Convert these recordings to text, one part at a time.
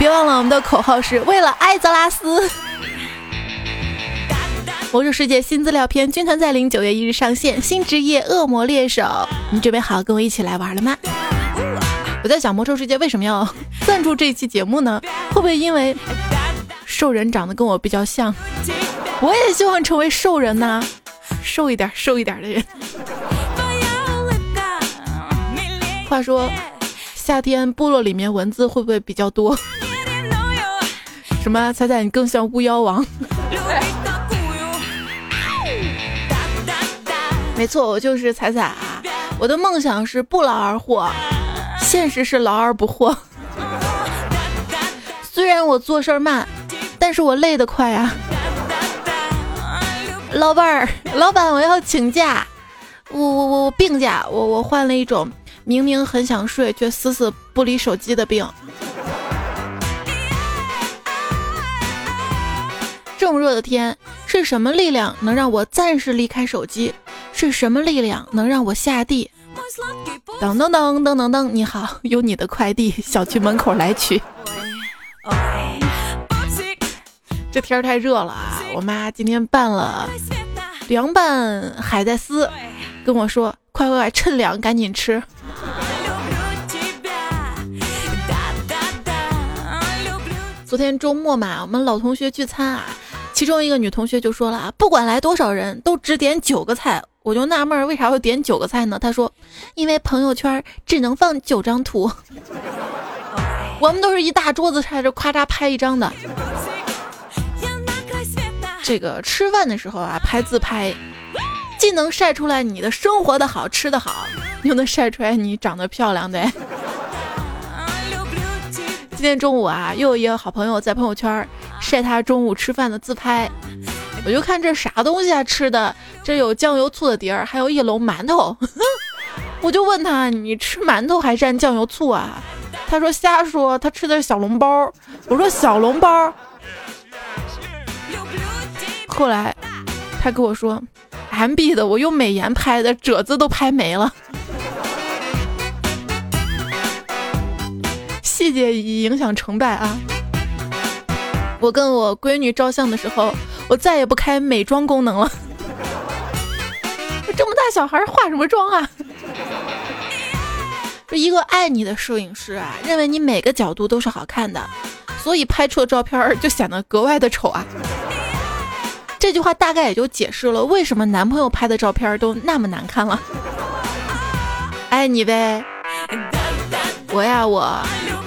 别忘了我们的口号是为了艾泽拉斯。魔兽世界新资料片军团再临九月一日上线，新职业恶魔猎手，你准备好跟我一起来玩了吗？我在想魔兽世界为什么要赞助这一期节目呢？会不会因为兽人长得跟我比较像？我也希望成为兽人呐，瘦一点瘦一点的人。话说，夏天部落里面蚊子会不会比较多？什么？彩彩，你更像巫妖王。没错，我就是彩彩啊！我的梦想是不劳而获，现实是劳而不获。虽然我做事慢，但是我累得快啊！老板儿，老板，我要请假，我我我我病假，我我患了一种。明明很想睡，却死死不离手机的病。热的天，是什么力量能让我暂时离开手机？是什么力量能让我下地？噔噔噔噔噔噔，你好，有你的快递，小区门口来取。这天太热了啊！我妈今天拌了凉拌海带丝，跟我说：“快快快，趁凉赶紧吃。”昨天周末嘛，我们老同学聚餐啊，其中一个女同学就说了啊，不管来多少人都只点九个菜。我就纳闷，为啥会点九个菜呢？她说，因为朋友圈只能放九张图。我们都是一大桌子菜，就咔嚓拍一张的。这个吃饭的时候啊，拍自拍，既能晒出来你的生活的好吃的好，又能晒出来你长得漂亮的。今天中午啊，又有一个好朋友在朋友圈晒他中午吃饭的自拍，我就看这啥东西啊吃的，这有酱油醋的碟儿，还有一笼馒头。我就问他，你吃馒头还蘸酱油醋啊？他说瞎说，他吃的是小笼包。我说小笼包。后来他跟我说，M B 的，我用美颜拍的，褶子都拍没了。细节影响成败啊！我跟我闺女照相的时候，我再也不开美妆功能了。这么大小孩化什么妆啊？这一个爱你的摄影师啊，认为你每个角度都是好看的，所以拍出的照片就显得格外的丑啊。这句话大概也就解释了为什么男朋友拍的照片都那么难看了。爱你呗，我呀我。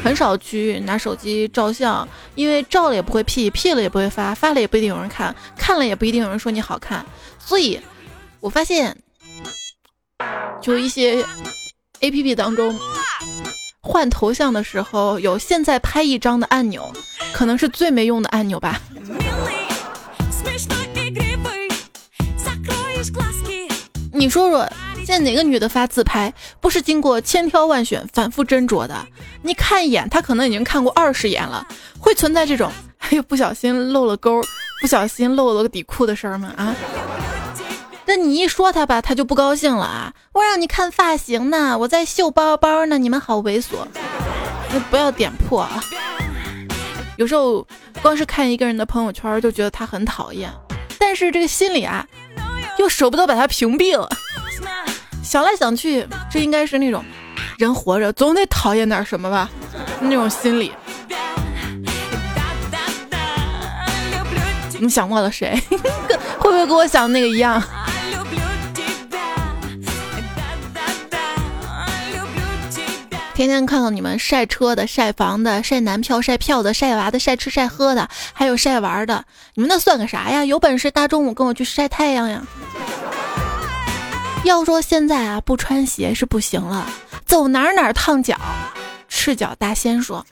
很少去拿手机照相，因为照了也不会 P，P 了也不会发，发了也不一定有人看，看了也不一定有人说你好看。所以，我发现，就一些 A P P 当中，换头像的时候有现在拍一张的按钮，可能是最没用的按钮吧。你说说。现在哪个女的发自拍不是经过千挑万选、反复斟酌的？你看一眼，她可能已经看过二十眼了。会存在这种 哎呦不小心漏了钩，不小心漏了个底裤的事儿吗？啊？那你一说她吧，她就不高兴了啊！我让你看发型呢，我在秀包包呢，你们好猥琐！不要点破啊！有时候光是看一个人的朋友圈就觉得他很讨厌，但是这个心里啊，又舍不得把他屏蔽了。想来想去，这应该是那种人活着总得讨厌点什么吧，那种心理。你想过了谁？会不会跟我想的那个一样？天天看到你们晒车的、晒房的、晒男票、晒票的、晒娃的、晒吃晒喝的，还有晒玩的，你们那算个啥呀？有本事大中午跟我去晒太阳呀！要说现在啊，不穿鞋是不行了，走哪儿哪儿烫脚。赤脚大仙说：“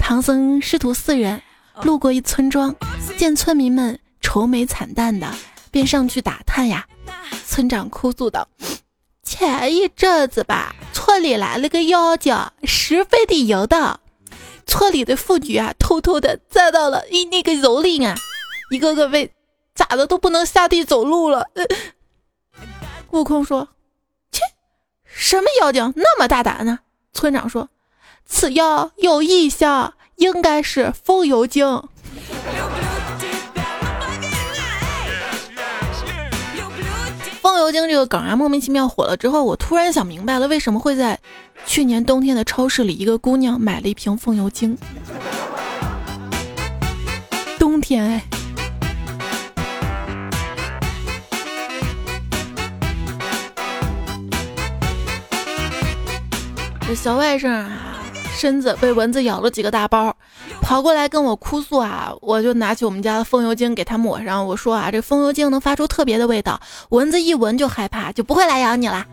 唐僧师徒四人路过一村庄，见村民们愁眉惨淡的，便上去打探呀。村长哭诉道：“前一阵子吧，村里来了个妖精，十分的淫荡，村里的妇女啊，偷偷的栽到了那个蹂躏啊，一个个被咋的都不能下地走路了。”悟空说：“切，什么妖精那么大胆呢？”村长说：“此妖有异象，应该是风油精。”风油精这个梗啊，莫名其妙火了之后，我突然想明白了，为什么会在去年冬天的超市里，一个姑娘买了一瓶风油精。冬天哎。这小外甥啊，身子被蚊子咬了几个大包，跑过来跟我哭诉啊，我就拿起我们家的风油精给他抹上。我说啊，这风油精能发出特别的味道，蚊子一闻就害怕，就不会来咬你了。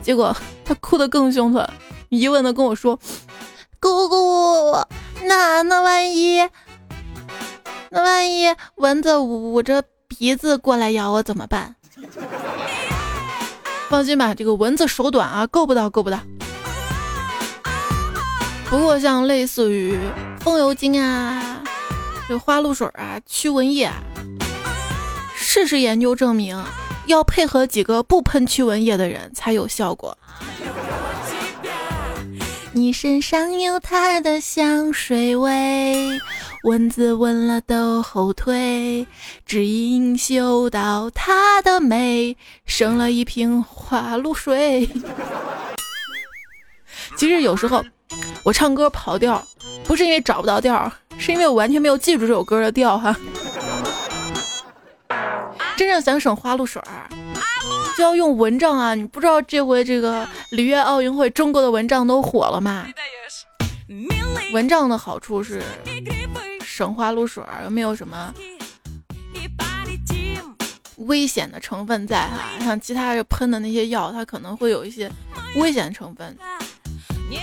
结果他哭得更凶了，疑问的跟我说：“姑姑，那那万一，那万一蚊子捂着鼻子过来咬我怎么办？”放心吧，这个蚊子手短啊，够不到，够不到。不过，像类似于风油精啊、这花露水啊、驱蚊液，事实研究证明，要配合几个不喷驱蚊液的人才有效果。你身上有他的香水味，蚊子闻了都后退，只因嗅到他的美，生了一瓶花露水。其实有时候。我唱歌跑调，不是因为找不到调，是因为我完全没有记住这首歌的调哈。真正想省花露水儿，就要用蚊帐啊！你不知道这回这个里约奥运会，中国的蚊帐都火了吗？蚊帐的好处是省花露水儿，又没有什么危险的成分在哈。像其他的喷的那些药，它可能会有一些危险成分。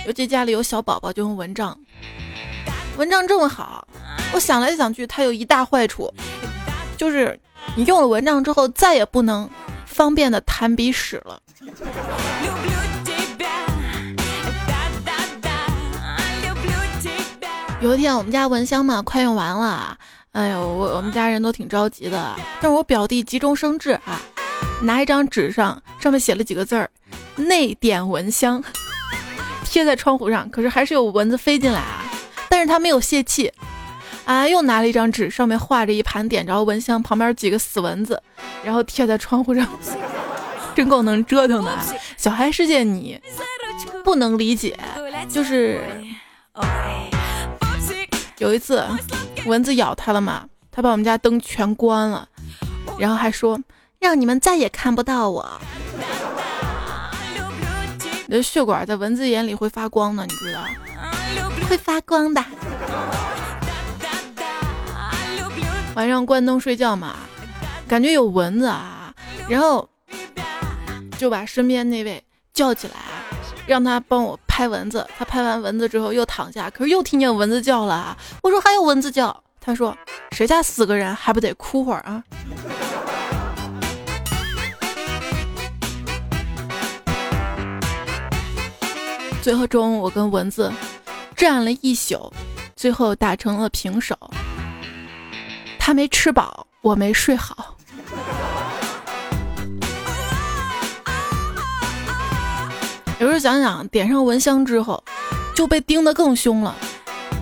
尤其家里有小宝宝，就用蚊帐。蚊帐这么好，我想来想去，它有一大坏处，就是你用了蚊帐之后，再也不能方便的弹鼻屎了。有一天，我们家蚊香嘛快用完了，哎呦，我我们家人都挺着急的。但是我表弟急中生智啊，拿一张纸上，上面写了几个字儿：内点蚊香。贴在窗户上，可是还是有蚊子飞进来啊！但是他没有泄气，啊，又拿了一张纸，上面画着一盘点着蚊香，旁边几个死蚊子，然后贴在窗户上，真够能折腾的。小孩世界你不能理解，就是有一次蚊子咬他了嘛，他把我们家灯全关了，然后还说让你们再也看不到我。你的血管在蚊子眼里会发光的，你知道？会发光的。晚上关灯睡觉嘛，感觉有蚊子啊，然后就把身边那位叫起来，让他帮我拍蚊子。他拍完蚊子之后又躺下，可是又听见蚊子叫了。我说还有蚊子叫，他说谁家死个人还不得哭会儿啊？最后中午我跟蚊子战了一宿，最后打成了平手。他没吃饱，我没睡好。有时候想想，点上蚊香之后就被叮得更凶了，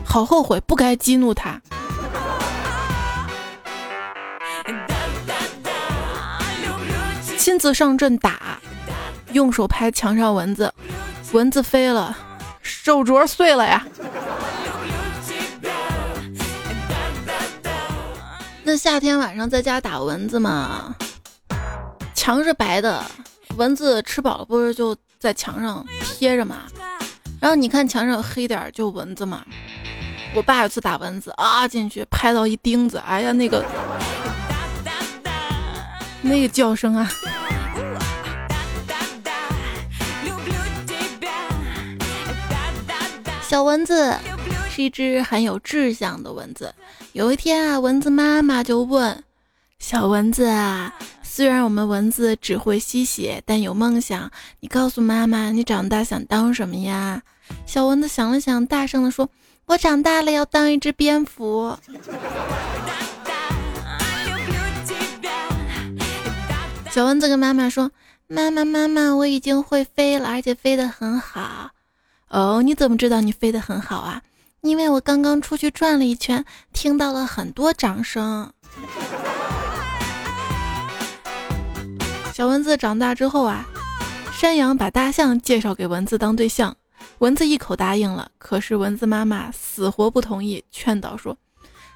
好后悔，不该激怒他。亲自上阵打，用手拍墙上蚊子。蚊子飞了，手镯碎了呀。那夏天晚上在家打蚊子嘛，墙是白的，蚊子吃饱了不是就在墙上贴着嘛？然后你看墙上黑点就蚊子嘛。我爸有次打蚊子啊，进去拍到一钉子，哎呀那个那个叫声啊！小蚊子，是一只很有志向的蚊子。有一天啊，蚊子妈妈就问小蚊子啊：“虽然我们蚊子只会吸血，但有梦想。你告诉妈妈，你长大想当什么呀？”小蚊子想了想，大声地说：“我长大了要当一只蝙蝠。”小蚊子跟妈妈说：“妈妈，妈妈，我已经会飞了，而且飞得很好。”哦，你怎么知道你飞得很好啊？因为我刚刚出去转了一圈，听到了很多掌声。小蚊子长大之后啊，山羊把大象介绍给蚊子当对象，蚊子一口答应了。可是蚊子妈妈死活不同意，劝导说：“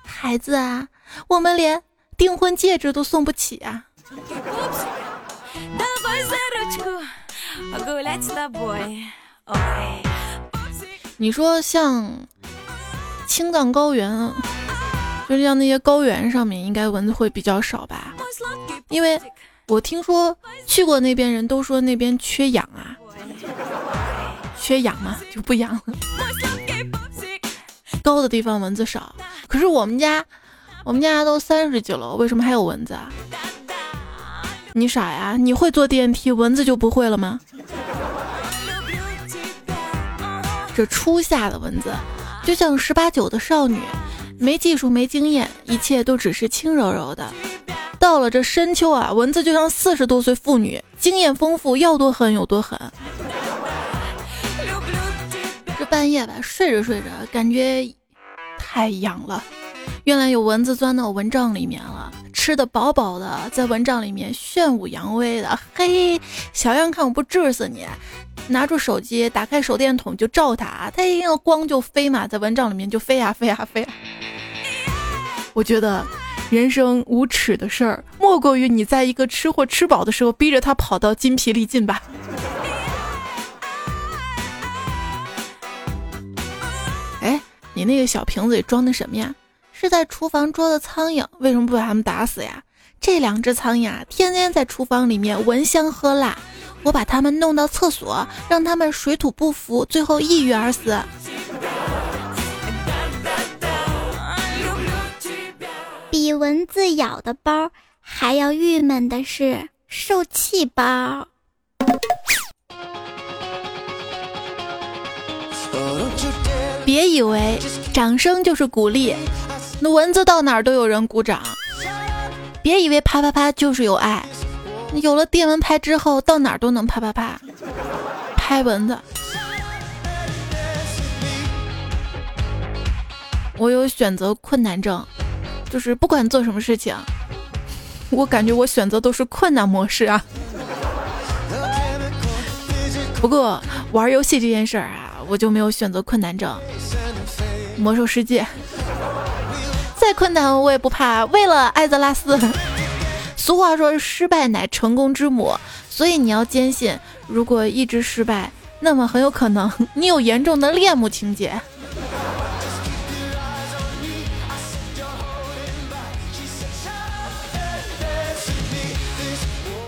孩子啊，我们连订婚戒指都送不起啊。” 你说像青藏高原，就像那些高原上面，应该蚊子会比较少吧？因为我听说去过那边人都说那边缺氧啊，缺氧嘛就不养了。高的地方蚊子少，可是我们家我们家都三十几楼，为什么还有蚊子啊？你傻呀？你会坐电梯，蚊子就不会了吗？这初夏的蚊子，就像十八九的少女，没技术没经验，一切都只是轻柔柔的。到了这深秋啊，蚊子就像四十多岁妇女，经验丰富，要多狠有多狠。这半夜吧，睡着睡着，感觉太痒了。原来有蚊子钻到蚊帐里面了，吃的饱饱的，在蚊帐里面炫舞扬威的。嘿，小样看我不治死你！拿出手机，打开手电筒就照它，它一个光就飞嘛，在蚊帐里面就飞呀飞呀飞。我觉得人生无耻的事儿，莫过于你在一个吃货吃饱的时候，逼着他跑到筋疲力尽吧。哎，你那个小瓶子里装的什么呀？是在厨房捉的苍蝇，为什么不把它们打死呀？这两只苍蝇啊，天天在厨房里面闻香喝辣，我把它们弄到厕所，让它们水土不服，最后抑郁而死。比蚊子咬的包还要郁闷的是受气包。别以为掌声就是鼓励。蚊子到哪儿都有人鼓掌，别以为啪啪啪就是有爱，有了电蚊拍之后，到哪儿都能啪啪啪拍蚊子。我有选择困难症，就是不管做什么事情，我感觉我选择都是困难模式啊。不过玩游戏这件事儿啊，我就没有选择困难症。魔兽世界。再困难我也不怕，为了艾泽拉斯。俗话说，失败乃成功之母，所以你要坚信，如果一直失败，那么很有可能你有严重的恋母情节。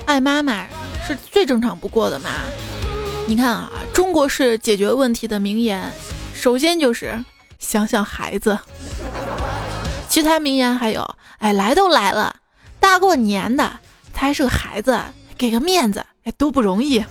爱妈妈是最正常不过的嘛？你看啊，中国式解决问题的名言，首先就是想想孩子。其他名言还有，哎，来都来了，大过年的，他还是个孩子，给个面子，哎，都不容易。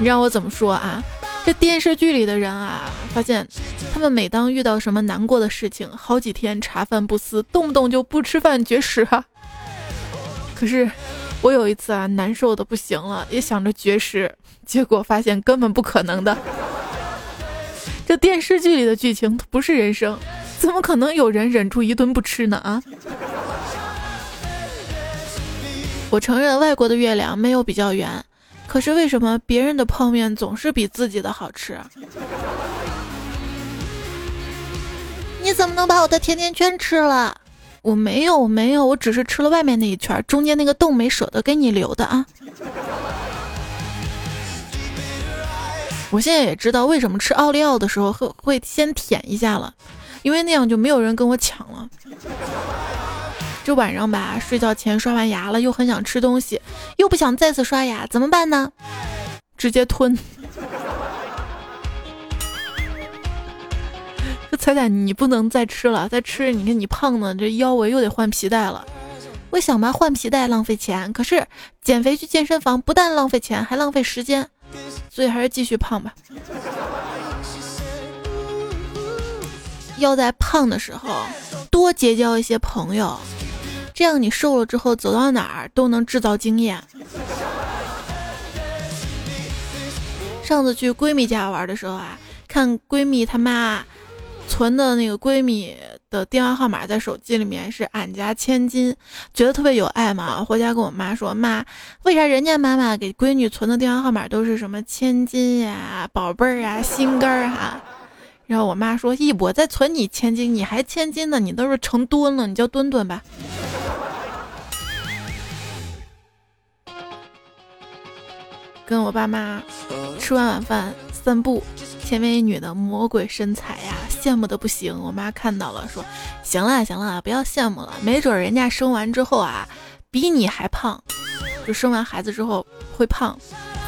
你让我怎么说啊？这电视剧里的人啊，发现他们每当遇到什么难过的事情，好几天茶饭不思，动不动就不吃饭绝食啊。可是我有一次啊，难受的不行了，也想着绝食，结果发现根本不可能的。这电视剧里的剧情不是人生，怎么可能有人忍住一顿不吃呢？啊！我承认外国的月亮没有比较圆，可是为什么别人的泡面总是比自己的好吃？你怎么能把我的甜甜圈吃了？我没有，我没有，我只是吃了外面那一圈，中间那个洞没舍得给你留的啊。我现在也知道为什么吃奥利奥的时候会会先舔一下了，因为那样就没有人跟我抢了。这晚上吧，睡觉前刷完牙了，又很想吃东西，又不想再次刷牙，怎么办呢？直接吞。这彩彩你不能再吃了，再吃你看你胖的这腰围又得换皮带了。我想吧，换皮带浪费钱，可是减肥去健身房不但浪费钱，还浪费时间，所以还是继续胖吧。要在胖的时候多结交一些朋友，这样你瘦了之后走到哪儿都能制造经验。上次去闺蜜家玩的时候啊，看闺蜜她妈存的那个闺蜜的电话号码在手机里面是俺家千金，觉得特别有爱嘛。回家跟我妈说，妈，为啥人家妈妈给闺女存的电话号码都是什么千金呀、宝贝儿啊、心肝儿哈？然后我妈说：“一我在存你千金，你还千金呢？你都是成吨了，你叫墩墩吧。”跟我爸妈吃完晚饭散步，前面一女的魔鬼身材呀，羡慕的不行。我妈看到了，说：“行了行了，不要羡慕了，没准人家生完之后啊，比你还胖，就生完孩子之后会胖。”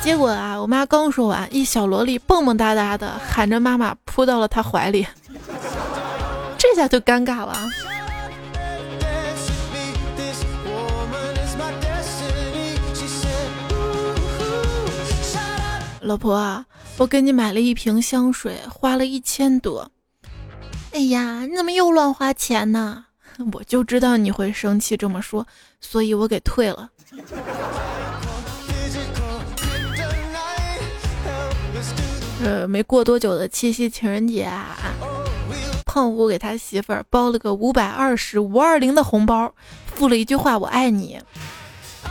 结果啊，我妈刚说完，一小萝莉蹦蹦哒哒的喊着妈妈扑到了她怀里，这下就尴尬了。老婆啊，我给你买了一瓶香水，花了一千多。哎呀，你怎么又乱花钱呢？我就知道你会生气这么说，所以我给退了。呃，没过多久的七夕情人节啊，胖虎给他媳妇儿包了个五百二十五二零的红包，附了一句话“我爱你”。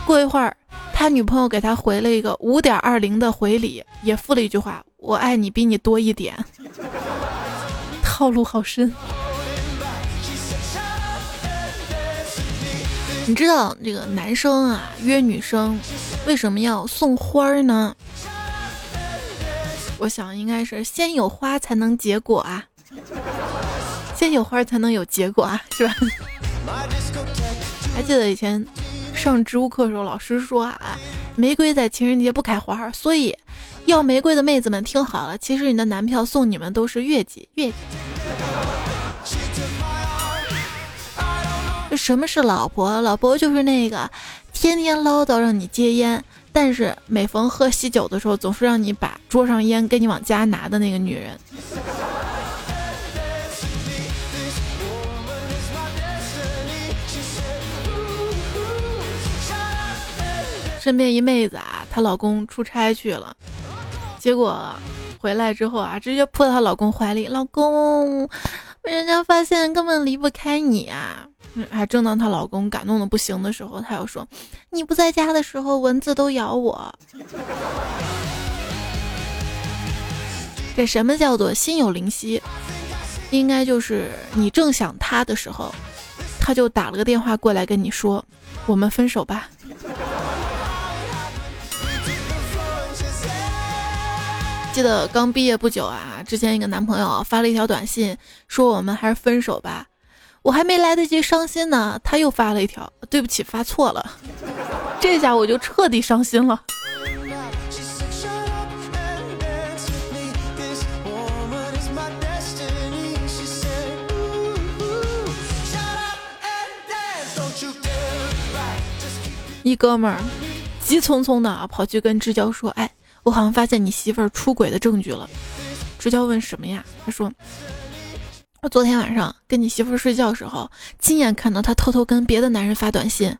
过一会儿，他女朋友给他回了一个五点二零的回礼，也附了一句话“我爱你比你多一点”。套路好深。你知道这个男生啊约女生为什么要送花儿呢？我想应该是先有花才能结果啊，先有花才能有结果啊，是吧？还记得以前上植物课的时候，老师说啊，玫瑰在情人节不开花，所以要玫瑰的妹子们听好了，其实你的男票送你们都是月季，月季。什么是老婆？老婆就是那个天天唠叨让你戒烟。但是每逢喝喜酒的时候，总是让你把桌上烟给你往家拿的那个女人。身边一妹子啊，她老公出差去了，结果回来之后啊，直接扑到她老公怀里，老公，人家发现根本离不开你啊。还正当她老公感动的不行的时候，她又说：“你不在家的时候，蚊子都咬我。”这什么叫做心有灵犀？应该就是你正想他的时候，他就打了个电话过来跟你说：“我们分手吧。”记得刚毕业不久啊，之前一个男朋友发了一条短信，说我们还是分手吧。我还没来得及伤心呢，他又发了一条，对不起，发错了。这下我就彻底伤心了。一哥们儿急匆匆的跑去跟支交说：“哎，我好像发现你媳妇儿出轨的证据了。”直交问什么呀？他说。我昨天晚上跟你媳妇儿睡觉的时候，亲眼看到她偷偷跟别的男人发短信，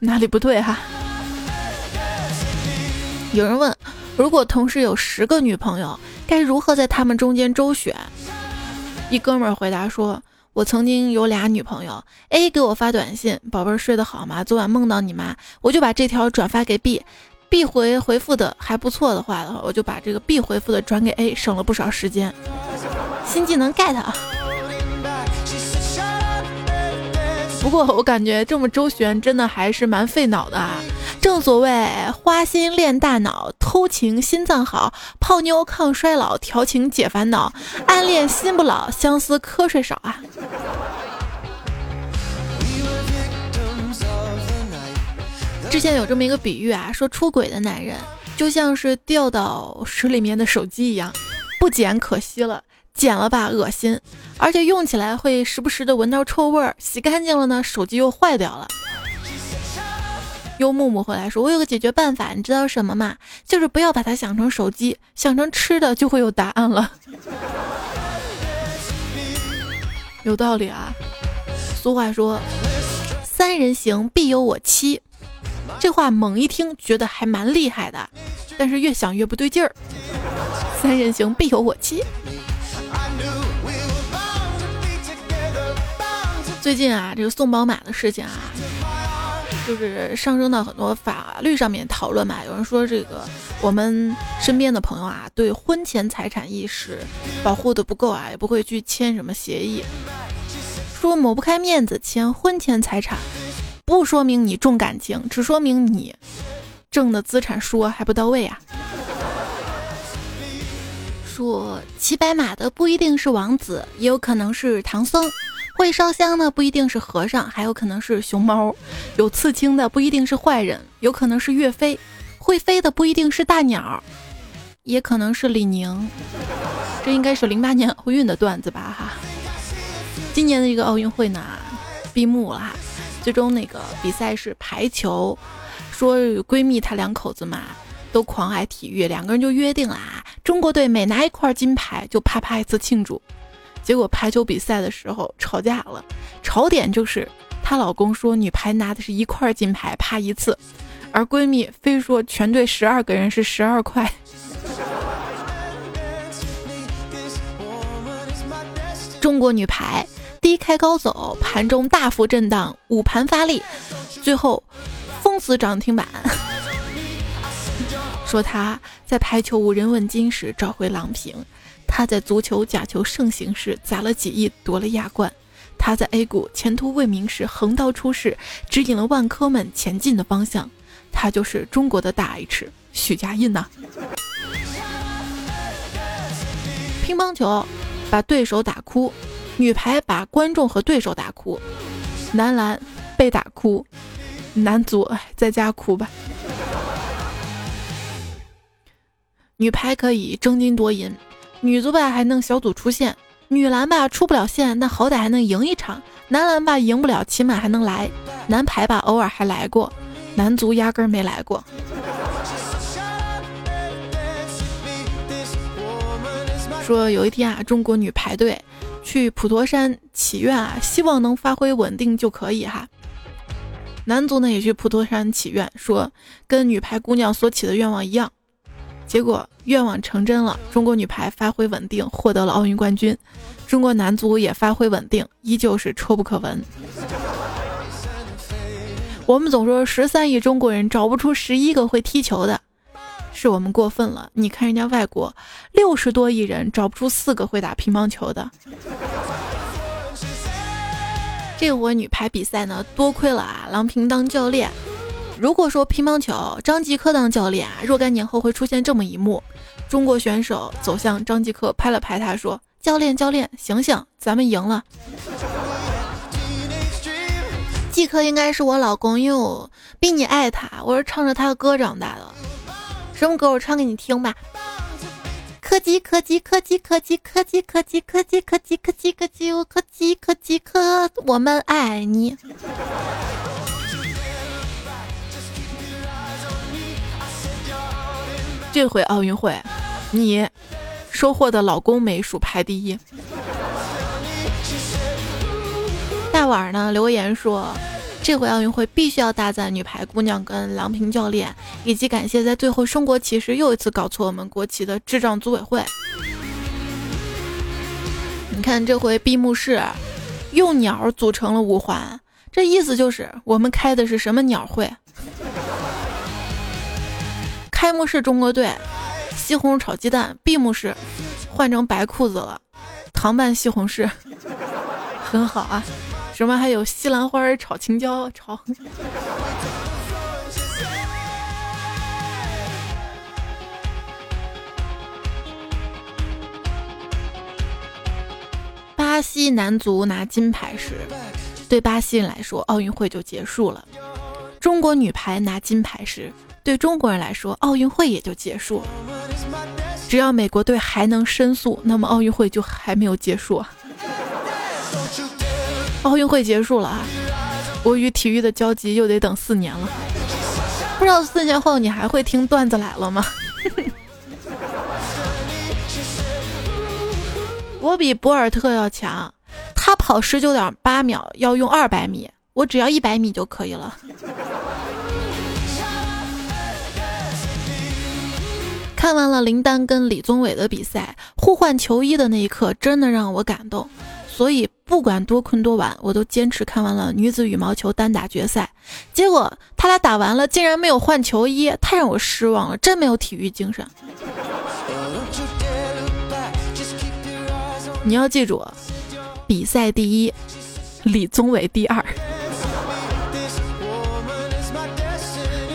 哪里不对哈？有人问，如果同时有十个女朋友，该如何在他们中间周旋？一哥们儿回答说：“我曾经有俩女朋友，A 给我发短信，宝贝儿睡得好吗？昨晚梦到你妈，我就把这条转发给 B。” B 回回复的还不错的话的话，我就把这个 B 回复的转给 A，省了不少时间。新技能 get 啊！不过我感觉这么周旋真的还是蛮费脑的啊。正所谓花心练大脑，偷情心脏好，泡妞抗衰老，调情解烦恼，暗恋心不老，相思瞌睡少啊。之前有这么一个比喻啊，说出轨的男人就像是掉到水里面的手机一样，不捡可惜了，捡了吧恶心，而且用起来会时不时的闻到臭味儿，洗干净了呢，手机又坏掉了。优木木回来说：“我有个解决办法，你知道什么吗？就是不要把它想成手机，想成吃的，就会有答案了。”有道理啊。俗话说：“三人行，必有我妻。”这话猛一听，觉得还蛮厉害的，但是越想越不对劲儿。三人行，必有我妻。最近啊，这个送宝马的事情啊。就是上升到很多法律上面讨论嘛，有人说这个我们身边的朋友啊，对婚前财产意识保护的不够啊，也不会去签什么协议，说抹不开面子签婚前财产，不说明你重感情，只说明你挣的资产数额还不到位啊。说骑白马的不一定是王子，也有可能是唐僧。会烧香的不一定是和尚，还有可能是熊猫；有刺青的不一定是坏人，有可能是岳飞；会飞的不一定是大鸟，也可能是李宁。这应该是零八年奥运的段子吧？哈，今年的一个奥运会呢，闭幕了哈。最终那个比赛是排球，说闺蜜她两口子嘛，都狂爱体育，两个人就约定了啊，中国队每拿一块金牌就啪啪一次庆祝。结果排球比赛的时候吵架了，吵点就是她老公说女排拿的是一块金牌，啪一次，而闺蜜非说全队十二个人是十二块。中国女排低开高走，盘中大幅震荡，午盘发力，最后封死涨停板。说他在排球无人问津时找回郎平。他在足球、假球盛行时砸了几亿夺了亚冠，他在 A 股前途未明时横刀出世，指引了万科们前进的方向。他就是中国的大 H 许家印呐。乒乓球把对手打哭，女排把观众和对手打哭，男篮被打哭，男足在家哭吧。女排可以争金夺银。女足吧还能小组出线，女篮吧出不了线，那好歹还能赢一场；男篮吧赢不了，起码还能来；男排吧偶尔还来过，男足压根没来过。说有一天啊，中国女排队去普陀山祈愿啊，希望能发挥稳定就可以哈。男足呢也去普陀山祈愿，说跟女排姑娘所起的愿望一样。结果愿望成真了，中国女排发挥稳定，获得了奥运冠军。中国男足也发挥稳定，依旧是臭不可闻。我们总说十三亿中国人找不出十一个会踢球的，是我们过分了。你看人家外国六十多亿人找不出四个会打乒乓球的。这回女排比赛呢，多亏了啊郎平当教练。如果说乒乓球张继科当教练啊，若干年后会出现这么一幕：中国选手走向张继科，拍了拍他说：“教练，教练，醒醒，咱们赢了。”继科应该是我老公，因为我比你爱他，我是唱着他的歌长大的。什么歌？我唱给你听吧。科技，科技，科技，科技，科技，科技，科技，科技，科技，科技，我科技，科技，科，我们爱你。这回奥运会，你收获的老公美数排第一。大碗呢留言说，这回奥运会必须要大赞女排姑娘跟郎平教练，以及感谢在最后升国旗时又一次搞错我们国旗的智障组委会。你看这回闭幕式，用鸟组成了五环，这意思就是我们开的是什么鸟会？开幕式中国队西红柿炒鸡蛋，闭幕式换成白裤子了，糖拌西红柿 很好啊。什么还有西兰花炒青椒炒？巴西男足拿金牌时，对巴西人来说，奥运会就结束了。中国女排拿金牌时，对中国人来说，奥运会也就结束。只要美国队还能申诉，那么奥运会就还没有结束！奥运会结束了啊，我与体育的交集又得等四年了。不知道四年后你还会听段子来了吗？我比博尔特要强，他跑十九点八秒要用二百米，我只要一百米就可以了。看完了林丹跟李宗伟的比赛，互换球衣的那一刻真的让我感动，所以不管多困多晚，我都坚持看完了女子羽毛球单打决赛。结果他俩打完了，竟然没有换球衣，太让我失望了，真没有体育精神。你要记住，比赛第一，李宗伟第二，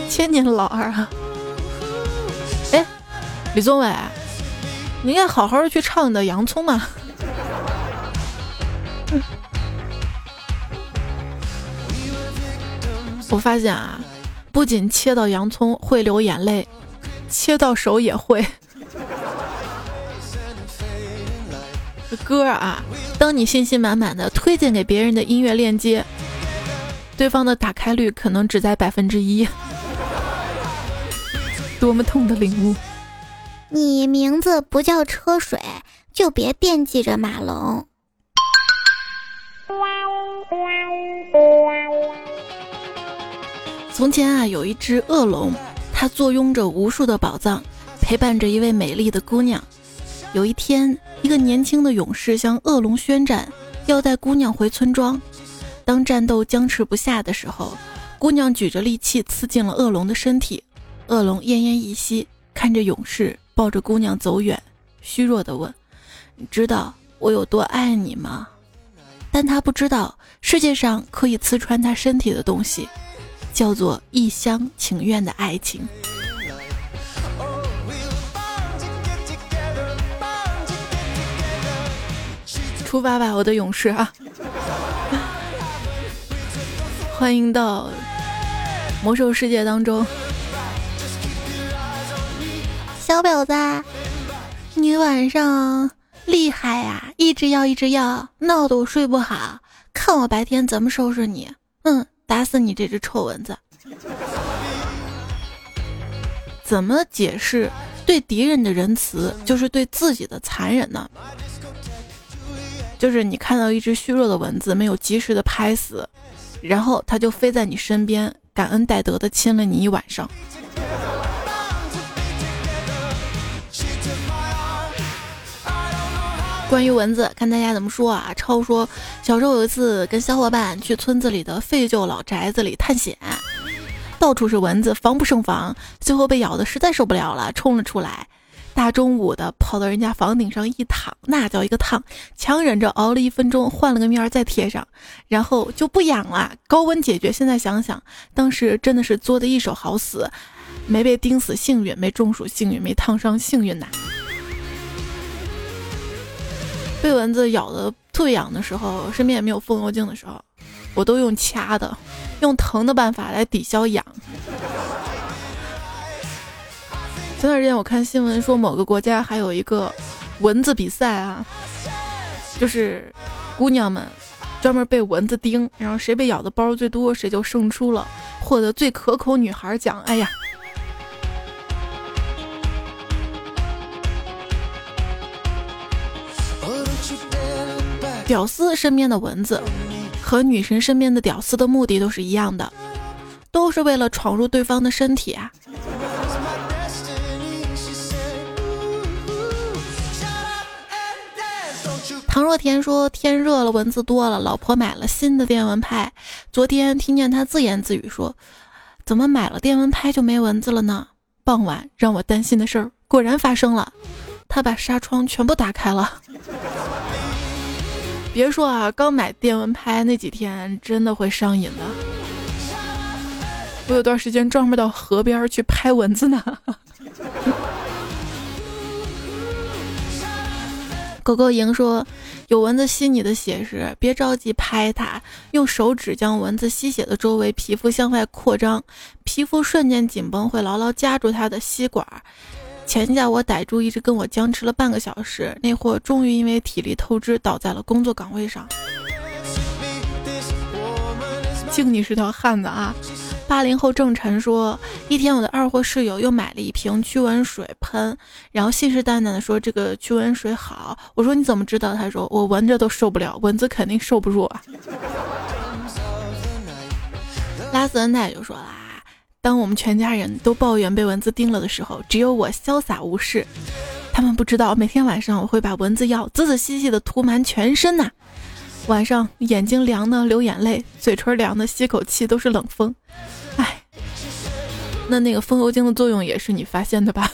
千年老二啊！李宗伟，你应该好好的去唱你的《洋葱》嘛。我发现啊，不仅切到洋葱会流眼泪，切到手也会。歌啊，当你信心满满的推荐给别人的音乐链接，对方的打开率可能只在百分之一。多么痛的领悟！你名字不叫车水，就别惦记着马龙。从前啊，有一只恶龙，它坐拥着无数的宝藏，陪伴着一位美丽的姑娘。有一天，一个年轻的勇士向恶龙宣战，要带姑娘回村庄。当战斗僵持不下的时候，姑娘举着利器刺进了恶龙的身体。恶龙奄奄一息，看着勇士。抱着姑娘走远，虚弱的问：“你知道我有多爱你吗？”但他不知道，世界上可以刺穿他身体的东西，叫做一厢情愿的爱情。出发吧，我的勇士啊！欢迎到魔兽世界当中。小婊子，你晚上厉害呀！一直要，一直要，闹得我睡不好。看我白天怎么收拾你！嗯，打死你这只臭蚊子！怎么解释对敌人的仁慈就是对自己的残忍呢？就是你看到一只虚弱的蚊子没有及时的拍死，然后它就飞在你身边，感恩戴德的亲了你一晚上。关于蚊子，看大家怎么说啊？超说，小时候有一次跟小伙伴去村子里的废旧老宅子里探险，到处是蚊子，防不胜防，最后被咬的实在受不了了，冲了出来，大中午的跑到人家房顶上一躺，那叫一个烫，强忍着熬了一分钟，换了个面儿再贴上，然后就不痒了，高温解决。现在想想，当时真的是作的一手好死，没被叮死幸运，没中暑幸运，没烫伤幸运呐。被蚊子咬的特别痒的时候，身边也没有风油精的时候，我都用掐的，用疼的办法来抵消痒。前段时间我看新闻说，某个国家还有一个蚊子比赛啊，就是姑娘们专门被蚊子叮，然后谁被咬的包最多，谁就胜出了，获得最可口女孩奖。哎呀！屌丝身边的蚊子和女神身边的屌丝的目的都是一样的，都是为了闯入对方的身体啊。唐若甜说：“天热了，蚊子多了，老婆买了新的电蚊拍。昨天听见她自言自语说：‘怎么买了电蚊拍就没蚊子了呢？’傍晚让我担心的事儿果然发生了，她把纱窗全部打开了。”别说啊，刚买电蚊拍那几天真的会上瘾的。我有段时间专门到河边去拍蚊子呢。狗狗莹说，有蚊子吸你的血时，别着急拍它，用手指将蚊子吸血的周围皮肤向外扩张，皮肤瞬间紧绷，会牢牢夹住它的吸管。前架我逮住，一直跟我僵持了半个小时，那货终于因为体力透支倒在了工作岗位上。敬你是条汉子啊！八零后郑晨说，一天我的二货室友又买了一瓶驱蚊水喷，然后信誓旦旦的说这个驱蚊水好。我说你怎么知道？他说我闻着都受不了，蚊子肯定受不住啊。拉斯恩泰就说啦。当我们全家人都抱怨被蚊子叮了的时候，只有我潇洒无事。他们不知道，每天晚上我会把蚊子药仔仔细细的涂满全身呐。晚上眼睛凉的流眼泪，嘴唇凉的吸口气都是冷风。哎，那那个风油精的作用也是你发现的吧？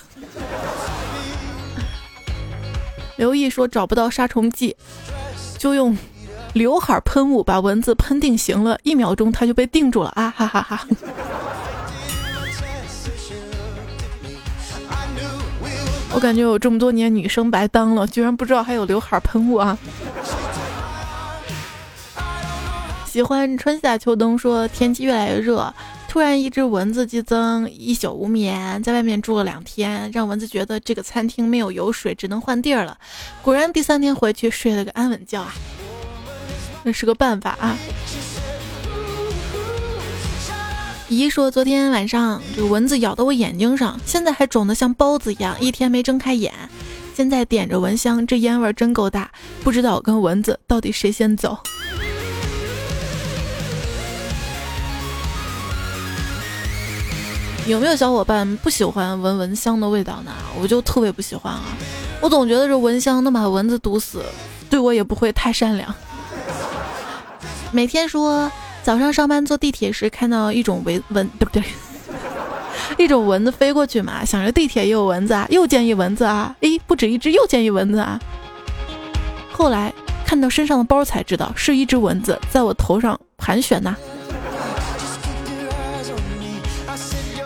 刘毅说找不到杀虫剂，就用刘海喷雾把蚊子喷定型了，一秒钟它就被定住了啊哈哈哈。我感觉我这么多年女生白当了，居然不知道还有刘海喷雾啊！喜欢春夏秋冬，说天气越来越热，突然一只蚊子激增，一宿无眠，在外面住了两天，让蚊子觉得这个餐厅没有油水，只能换地儿了。果然第三天回去睡了个安稳觉啊，那是个办法啊！姨说：“昨天晚上这个蚊子咬到我眼睛上，现在还肿得像包子一样，一天没睁开眼。现在点着蚊香，这烟味真够大，不知道我跟蚊子到底谁先走。”有没有小伙伴不喜欢闻蚊香的味道呢？我就特别不喜欢啊！我总觉得这蚊香能把蚊子毒死，对我也不会太善良。每天说。早上上班坐地铁时，看到一种蚊蚊，对不对？一种蚊子飞过去嘛，想着地铁也有蚊子啊，又见一蚊子啊，诶，不止一只，又见一蚊子啊。后来看到身上的包才知道，是一只蚊子在我头上盘旋呐。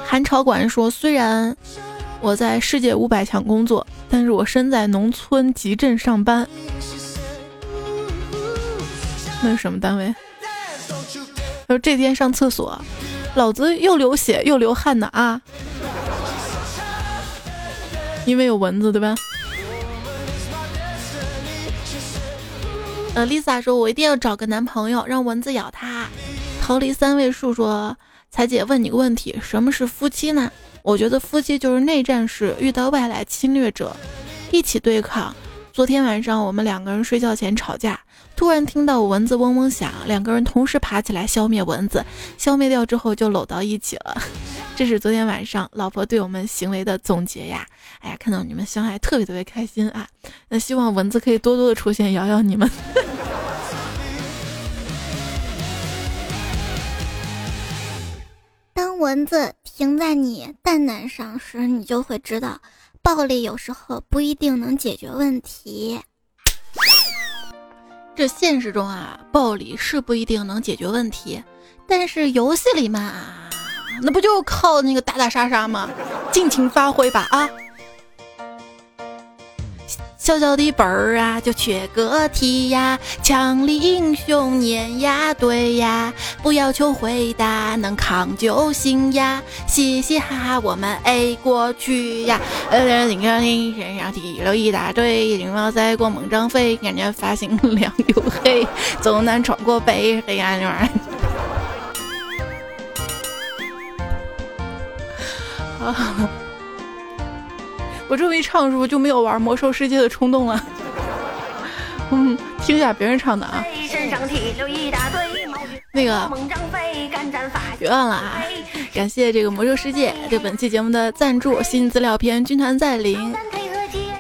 韩朝管说，虽然我在世界五百强工作，但是我身在农村集镇上班。那是什么单位？说这天上厕所，老子又流血又流汗的啊！因为有蚊子，对吧？呃，Lisa 说：“我一定要找个男朋友，让蚊子咬他。”逃离三位数说：“彩姐问你个问题，什么是夫妻呢？我觉得夫妻就是内战时遇到外来侵略者，一起对抗。昨天晚上我们两个人睡觉前吵架。”突然听到蚊子嗡嗡响，两个人同时爬起来消灭蚊子，消灭掉之后就搂到一起了。这是昨天晚上老婆对我们行为的总结呀！哎呀，看到你们相爱特别特别开心啊！那希望蚊子可以多多的出现，咬咬你们。当蚊子停在你蛋蛋上时，你就会知道，暴力有时候不一定能解决问题。这现实中啊，暴力是不一定能解决问题，但是游戏里嘛，那不就靠那个打打杀杀吗？尽情发挥吧啊！小小的本儿啊，就缺个题呀，强力英雄碾压对呀，不要求回答，能扛就行呀，嘻嘻哈哈我们 A 过去呀，呃，你看你身上提了一大堆，羽毛在过猛张飞，感觉发型亮又黑，走南闯过北，黑暗中。啊。我这么一唱，是不是就没有玩魔兽世界的冲动了？嗯，听一下别人唱的啊。那个别忘了啊！感谢这个魔兽世界对本期节目的赞助。新资料片《军团再临》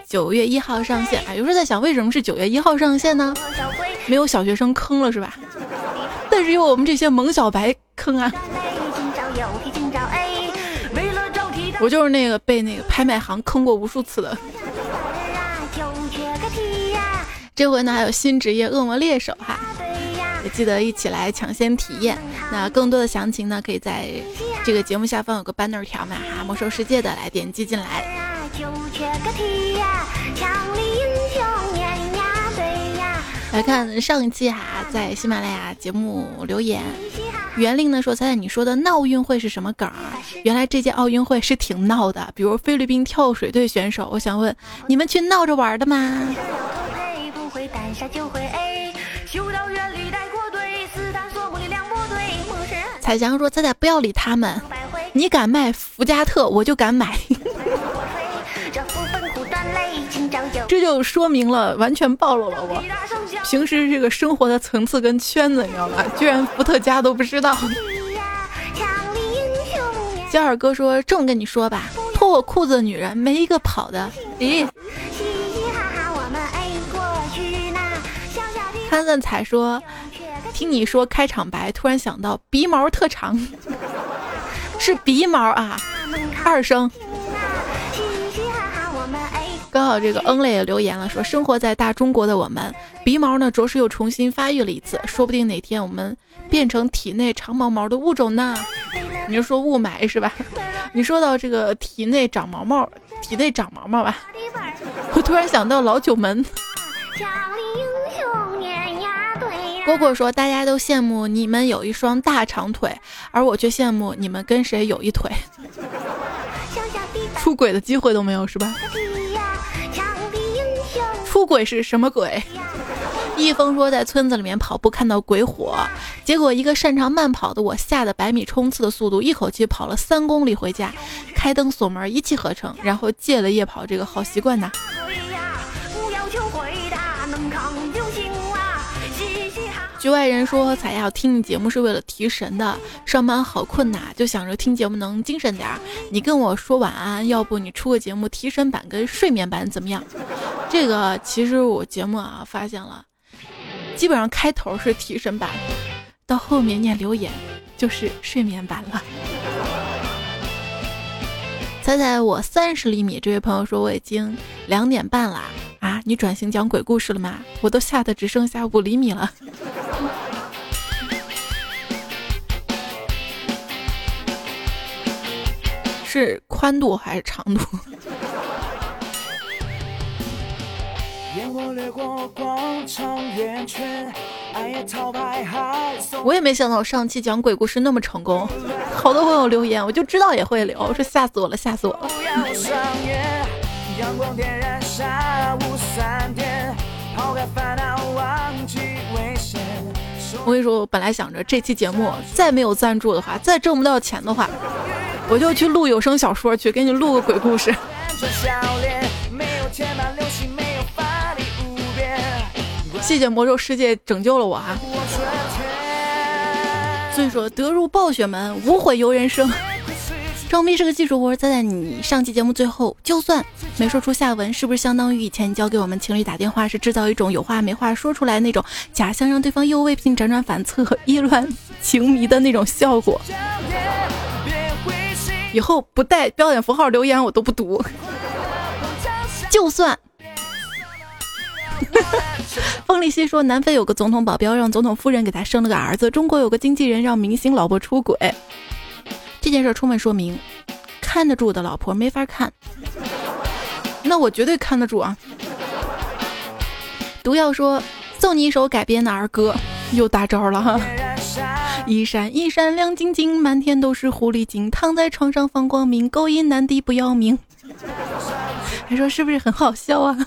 九月一号上线。啊，有时候在想，为什么是九月一号上线呢？没有小学生坑了是吧？但是有我们这些萌小白坑啊。我就是那个被那个拍卖行坑过无数次的。这回呢还有新职业恶魔猎手哈，也记得一起来抢先体验。那更多的详情呢，可以在这个节目下方有个 banner 条嘛哈，魔兽世界的来点击进来。来看上一期哈，在喜马拉雅节目留言，袁令呢说：“猜猜你说的闹运会是什么梗啊？原来这届奥运会是挺闹的，比如菲律宾跳水队选手，我想问你们去闹着玩的吗？”彩翔说：“猜猜不要理他们，你敢卖福加特，我就敢买。”这就说明了，完全暴露了我平时这个生活的层次跟圈子，你知道吧？居然伏特加都不知道。焦二哥说：“这么跟你说吧，脱我裤子的女人没一个跑的。”咦？潘赞彩说：“听你说开场白，突然想到鼻毛特长，是鼻毛啊，二声。”刚好这个恩类也留言了，说生活在大中国的我们，鼻毛呢着实又重新发育了一次，说不定哪天我们变成体内长毛毛的物种呢？你就说雾霾是吧？你说到这个体内长毛毛，体内长毛毛吧，我突然想到老九门。蝈蝈说大家都羡慕你们有一双大长腿，而我却羡慕你们跟谁有一腿。出轨的机会都没有是吧？出轨是什么鬼？一峰说在村子里面跑步看到鬼火，结果一个擅长慢跑的我吓得百米冲刺的速度，一口气跑了三公里回家，开灯锁门一气呵成，然后戒了夜跑这个好习惯呐。局外人说：“彩亚听你节目是为了提神的，上班好困呐，就想着听节目能精神点儿。你跟我说晚安，要不你出个节目提神版跟睡眠版怎么样？这个其实我节目啊发现了，基本上开头是提神版，到后面念留言就是睡眠版了。猜猜我三十厘米，这位朋友说我已经两点半了啊，你转型讲鬼故事了吗？我都吓得只剩下五厘米了。”是宽度还是长度？我也没想到上期讲鬼故事那么成功，好多朋友留言，我就知道也会留，我说吓死我了，吓死我了。我跟你说，我本来想着这期节目再没有赞助的话，再挣不到钱的话。我就去录有声小说去，给你录个鬼故事。谢谢魔兽世界拯救了我啊！所以说得入暴雪门，无悔游人生。装逼是个技术活，再在你上期节目最后，就算没说出下文，是不是相当于以前你教给我们情侣打电话是制造一种有话没话说出来那种假象，让对方又未必辗转反侧、意乱情迷的那种效果？以后不带标点符号留言我都不读，就算。风力西说，南非有个总统保镖让总统夫人给他生了个儿子，中国有个经纪人让明星老婆出轨，这件事充分说明，看得住的老婆没法看。那我绝对看得住啊！毒药说，送你一首改编的儿歌，又大招了哈。一闪一闪亮晶晶，满天都是狐狸精，躺在床上放光明，勾引男的不要命。还说是不是很好笑啊？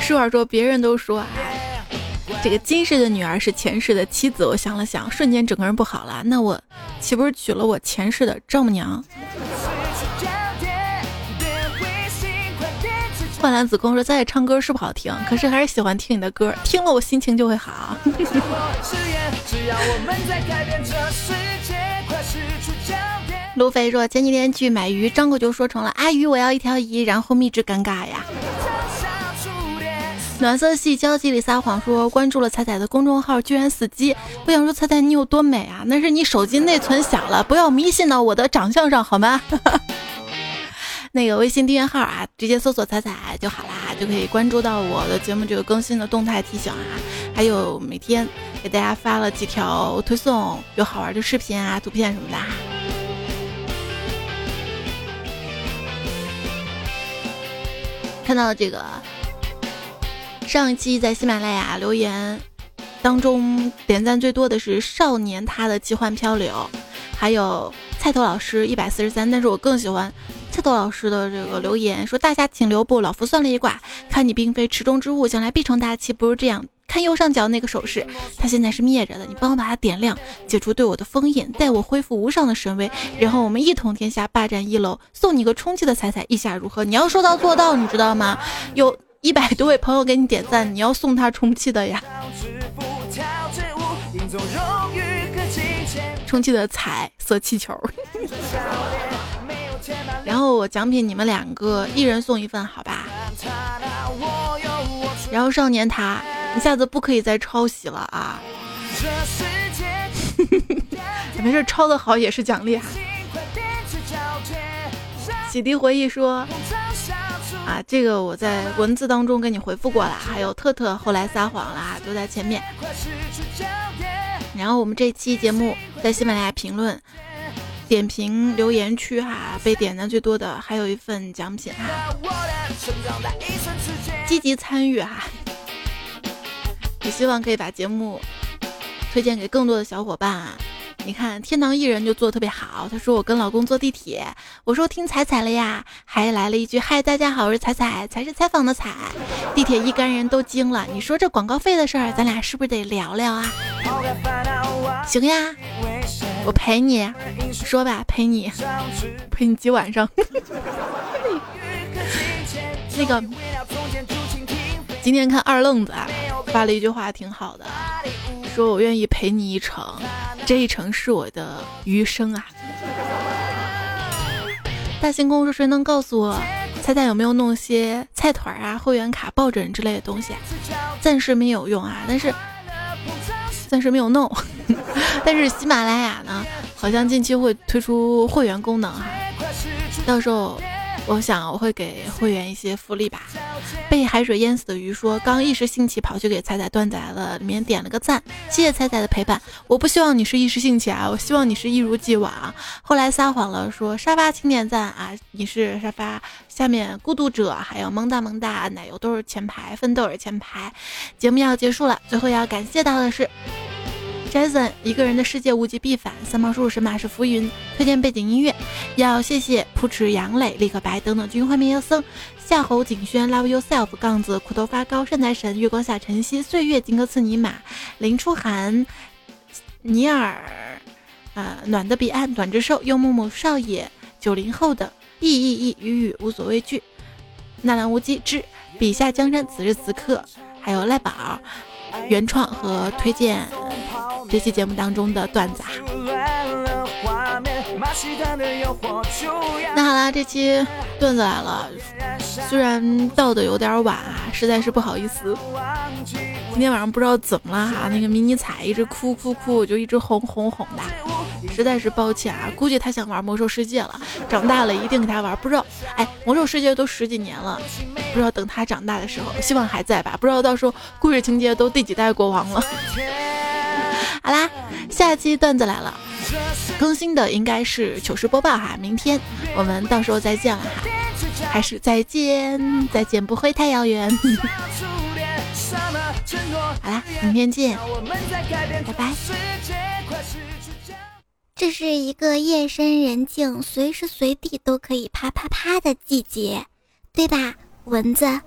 舒儿说，别人都说啊，这个今世的女儿是前世的妻子。我想了想，瞬间整个人不好了。那我岂不是娶了我前世的丈母娘？幻蓝子宫说：“在唱歌是不好听，可是还是喜欢听你的歌，听了我心情就会好。”路飞说：“前几天去买鱼，张口就说成了阿鱼，我要一条鱼，然后蜜汁尴尬呀。”暖色系交际里撒谎说：“关注了彩彩的公众号，居然死机。”我想说彩彩你有多美啊？那是你手机内存小了，不要迷信到我的长相上好吗？那个微信订阅号啊，直接搜索“彩彩”就好啦，就可以关注到我的节目这个更新的动态提醒啊。还有每天给大家发了几条推送，有好玩的视频啊、图片什么的。看到这个上一期在喜马拉雅留言当中点赞最多的是少年他的奇幻漂流，还有菜头老师一百四十三，但是我更喜欢菜头老师的这个留言，说大侠请留步，老夫算了一卦，看你并非池中之物，将来必成大器，不如这样。看右上角那个手势，它现在是灭着的，你帮我把它点亮，解除对我的封印，待我恢复无上的神威，然后我们一统天下，霸占一楼，送你个充气的彩彩，意下如何？你要说到做到，你知道吗？有一百多位朋友给你点赞，你要送他充气的呀，充气的彩色气球。然后我奖品你们两个，一人送一份，好吧？然后少年他。一下子不可以再抄袭了啊！没事，抄的好也是奖励。洗涤回忆说啊，这个我在文字当中给你回复过了，还有特特后来撒谎了，都在前面。然后我们这期节目在喜马拉雅评论、点评留言区哈，被点赞最多的还有一份奖品哈，积极参与哈。也希望可以把节目推荐给更多的小伙伴啊！你看天堂艺人就做的特别好，他说我跟老公坐地铁，我说听彩彩了呀，还来了一句嗨，大家好，我是彩彩，才是采访的彩。地铁一干人都惊了，你说这广告费的事儿，咱俩是不是得聊聊啊？行呀，我陪你说吧，陪你陪你几晚上。那个今天看二愣子啊。发了一句话挺好的，说我愿意陪你一程，这一程是我的余生啊。大星空说谁能告诉我，猜猜有没有弄些菜团啊、会员卡、抱枕之类的东西？啊暂时没有用啊，但是暂时没有弄。但是喜马拉雅呢，好像近期会推出会员功能哈，到时候。我想我会给会员一些福利吧。被海水淹死的鱼说，刚一时兴起跑去给彩彩断仔了，里面点了个赞，谢谢彩彩的陪伴。我不希望你是一时兴起啊，我希望你是一如既往。后来撒谎了，说沙发请点赞啊，你是沙发下面孤独者，还有萌哒萌哒奶油都是前排，奋斗是前排。节目要结束了，最后要感谢到的是。Jason 一个人的世界无极必反，三毛叔叔神马是浮云。推荐背景音乐，要谢谢扑哧杨磊、立刻白等等军幻灭妖僧、夏侯景轩、Love Yourself、杠子、苦头发高、善财神、月光下晨曦、岁月、金戈刺尼玛、林初寒、尼尔、呃暖的彼岸、短之兽、幽木木少爷、九零后的意意意雨雨无所畏惧、纳兰无羁之笔下江山此时此刻，还有赖宝原创和推荐。这期节目当中的段子啊，那好啦，这期段子来了，虽然到的有点晚啊，实在是不好意思。今天晚上不知道怎么了哈，那个迷你彩一直哭哭哭，就一直哄哄哄的，实在是抱歉啊。估计他想玩魔兽世界了，长大了一定给他玩。不知道，哎，魔兽世界都十几年了，不知道等他长大的时候，希望还在吧？不知道到时候故事情节都第几代国王了。好啦，下期段子来了，更新的应该是糗事播报哈，明天我们到时候再见了哈，还是再见，再见不会太遥远。好啦，明天见，拜拜。这是一个夜深人静、随时随地都可以啪啪啪的季节，对吧，蚊子？